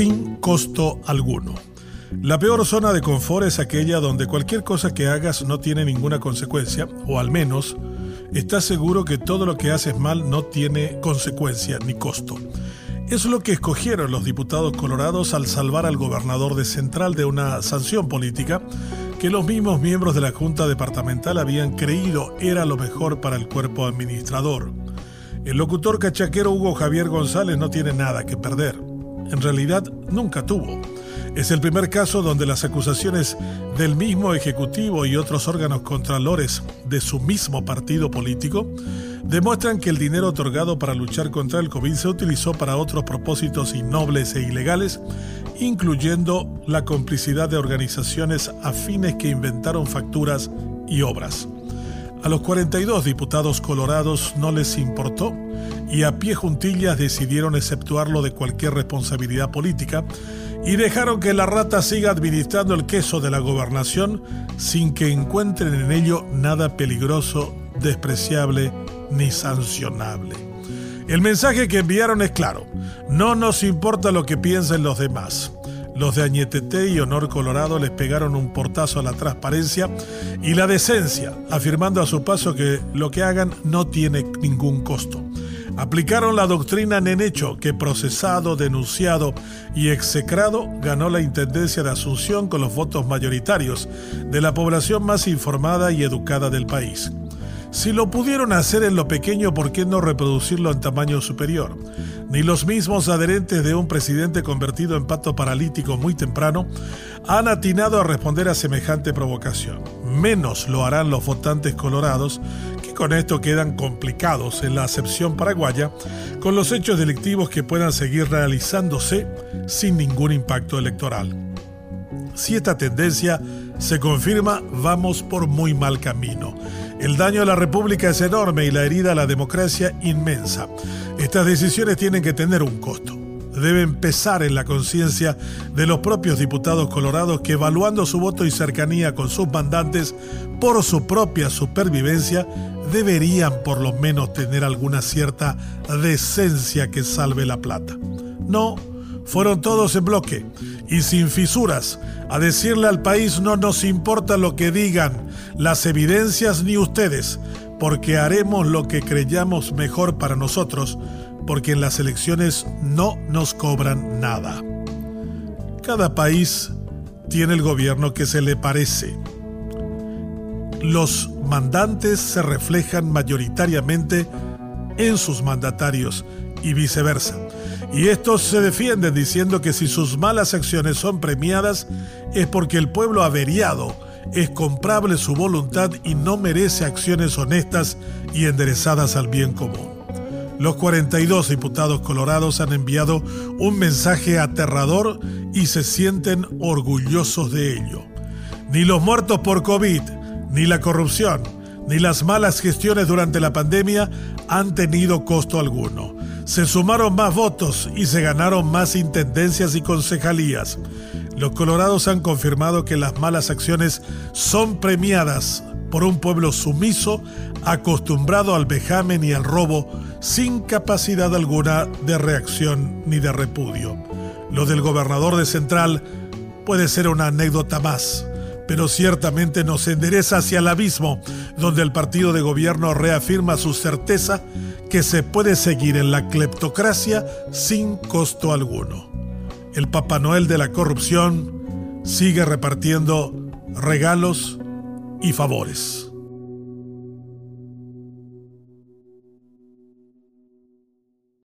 sin costo alguno. La peor zona de confort es aquella donde cualquier cosa que hagas no tiene ninguna consecuencia, o al menos estás seguro que todo lo que haces mal no tiene consecuencia ni costo. Es lo que escogieron los diputados colorados al salvar al gobernador de Central de una sanción política que los mismos miembros de la Junta Departamental habían creído era lo mejor para el cuerpo administrador. El locutor cachaquero Hugo Javier González no tiene nada que perder. En realidad, nunca tuvo. Es el primer caso donde las acusaciones del mismo Ejecutivo y otros órganos contralores de su mismo partido político demuestran que el dinero otorgado para luchar contra el COVID se utilizó para otros propósitos innobles e ilegales, incluyendo la complicidad de organizaciones afines que inventaron facturas y obras. A los 42 diputados colorados no les importó y a pie juntillas decidieron exceptuarlo de cualquier responsabilidad política y dejaron que la rata siga administrando el queso de la gobernación sin que encuentren en ello nada peligroso, despreciable ni sancionable. El mensaje que enviaron es claro, no nos importa lo que piensen los demás. Los de Añetete y Honor Colorado les pegaron un portazo a la transparencia y la decencia, afirmando a su paso que lo que hagan no tiene ningún costo. Aplicaron la doctrina Nenecho, que procesado, denunciado y execrado ganó la Intendencia de Asunción con los votos mayoritarios de la población más informada y educada del país. Si lo pudieron hacer en lo pequeño, ¿por qué no reproducirlo en tamaño superior? Ni los mismos adherentes de un presidente convertido en pato paralítico muy temprano han atinado a responder a semejante provocación. Menos lo harán los votantes colorados, que con esto quedan complicados en la acepción paraguaya, con los hechos delictivos que puedan seguir realizándose sin ningún impacto electoral. Si esta tendencia se confirma, vamos por muy mal camino. El daño a la República es enorme y la herida a la democracia inmensa. Estas decisiones tienen que tener un costo. Deben pesar en la conciencia de los propios diputados colorados que evaluando su voto y cercanía con sus mandantes por su propia supervivencia, deberían por lo menos tener alguna cierta decencia que salve la plata. No, fueron todos en bloque y sin fisuras a decirle al país no nos importa lo que digan las evidencias ni ustedes, porque haremos lo que creyamos mejor para nosotros, porque en las elecciones no nos cobran nada. Cada país tiene el gobierno que se le parece. Los mandantes se reflejan mayoritariamente en sus mandatarios y viceversa. Y estos se defienden diciendo que si sus malas acciones son premiadas es porque el pueblo averiado es comprable su voluntad y no merece acciones honestas y enderezadas al bien común. Los 42 diputados colorados han enviado un mensaje aterrador y se sienten orgullosos de ello. Ni los muertos por COVID, ni la corrupción, ni las malas gestiones durante la pandemia han tenido costo alguno. Se sumaron más votos y se ganaron más intendencias y concejalías. Los colorados han confirmado que las malas acciones son premiadas por un pueblo sumiso, acostumbrado al vejamen y al robo, sin capacidad alguna de reacción ni de repudio. Lo del gobernador de Central puede ser una anécdota más, pero ciertamente nos endereza hacia el abismo, donde el partido de gobierno reafirma su certeza que se puede seguir en la cleptocracia sin costo alguno el Papá Noel de la corrupción sigue repartiendo regalos y favores.